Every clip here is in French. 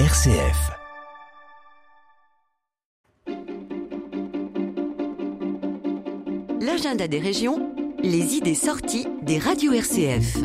RCF. L'agenda des régions, les idées sorties des radios RCF.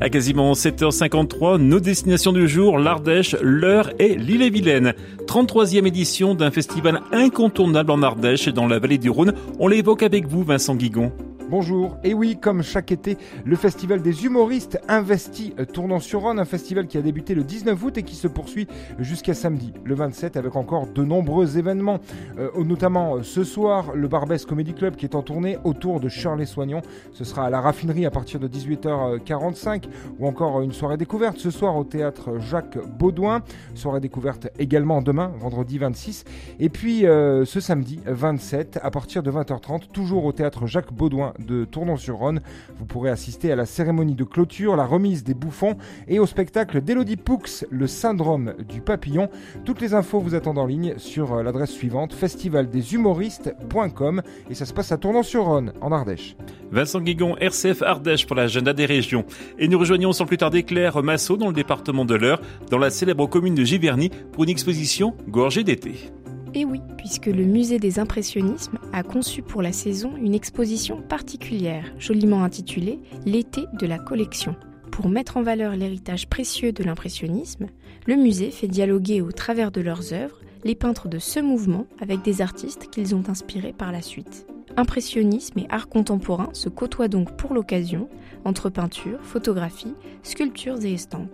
À quasiment 7h53, nos destinations du jour, l'Ardèche, l'Eure et l'île-et-Vilaine. 33e édition d'un festival incontournable en Ardèche et dans la vallée du Rhône. On l'évoque avec vous, Vincent Guigon. Bonjour, et oui, comme chaque été, le festival des humoristes investit euh, tournant sur Rhône, un festival qui a débuté le 19 août et qui se poursuit jusqu'à samedi, le 27, avec encore de nombreux événements, euh, notamment euh, ce soir, le Barbès Comedy Club qui est en tournée autour de Shirley Soignon. Ce sera à la raffinerie à partir de 18h45, ou encore une soirée découverte ce soir au théâtre Jacques Baudouin, soirée découverte également demain, vendredi 26, et puis ce samedi 27, à partir de 20h30, toujours au théâtre Jacques Baudouin de Tournon-sur-Rhône. Vous pourrez assister à la cérémonie de clôture, la remise des bouffons et au spectacle d'Elodie Poux, le syndrome du papillon. Toutes les infos vous attendent en ligne sur euh, l'adresse suivante festivaldeshumoristes.com et ça se passe à Tournon-sur-Rhône en Ardèche. Vincent Guigon, RCF Ardèche pour l'agenda des régions. Et nous rejoignons sans plus tarder Claire Massot dans le département de l'Eure, dans la célèbre commune de Giverny, pour une exposition gorgée d'été. Et oui, puisque le musée des impressionnismes a conçu pour la saison une exposition particulière, joliment intitulée L'été de la collection. Pour mettre en valeur l'héritage précieux de l'impressionnisme, le musée fait dialoguer au travers de leurs œuvres les peintres de ce mouvement avec des artistes qu'ils ont inspirés par la suite. Impressionnisme et art contemporain se côtoient donc pour l'occasion entre peinture, photographie, sculptures et estampes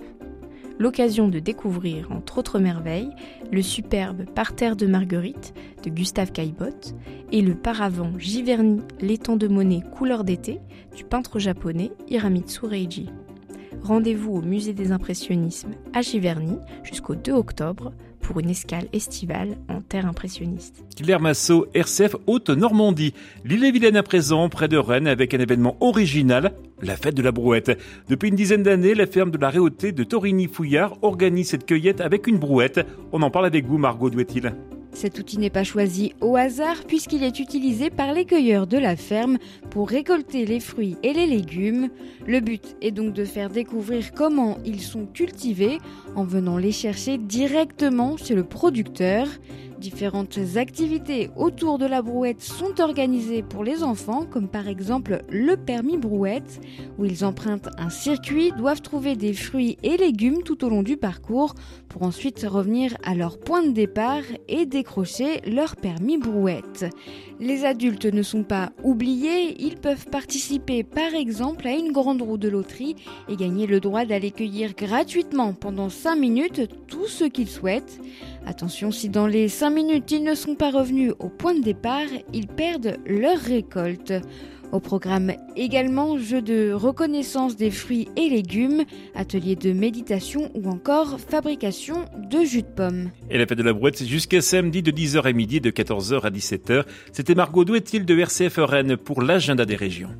l'occasion de découvrir, entre autres merveilles, le superbe Parterre de Marguerite de Gustave Caillebotte et le paravent Giverny l'étang de monnaie couleur d'été du peintre japonais Hiramitsu Reiji. Rendez-vous au Musée des Impressionnismes à Giverny jusqu'au 2 octobre pour une escale estivale en terre impressionniste. Claire Massot, RCF Haute-Normandie. L'île-et-Vilaine à présent, près de Rennes, avec un événement original, la fête de la brouette. Depuis une dizaine d'années, la ferme de la Réauté de Torigny-Fouillard organise cette cueillette avec une brouette. On en parle avec vous, Margot Douetil. Cet outil n'est pas choisi au hasard puisqu'il est utilisé par les cueilleurs de la ferme pour récolter les fruits et les légumes. Le but est donc de faire découvrir comment ils sont cultivés en venant les chercher directement chez le producteur. Différentes activités autour de la brouette sont organisées pour les enfants, comme par exemple le permis brouette, où ils empruntent un circuit, doivent trouver des fruits et légumes tout au long du parcours, pour ensuite revenir à leur point de départ et décrocher leur permis brouette. Les adultes ne sont pas oubliés, ils peuvent participer par exemple à une grande roue de loterie et gagner le droit d'aller cueillir gratuitement pendant 5 minutes tout ce qu'ils souhaitent. Attention, si dans les 5 minutes ils ne sont pas revenus au point de départ, ils perdent leur récolte. Au programme également jeux de reconnaissance des fruits et légumes, ateliers de méditation ou encore fabrication de jus de pomme. Et la fête de la brouette, c'est jusqu'à samedi de 10h à midi, de 14h à 17h. C'était Margot Douetil de RCF Rennes pour l'agenda des régions.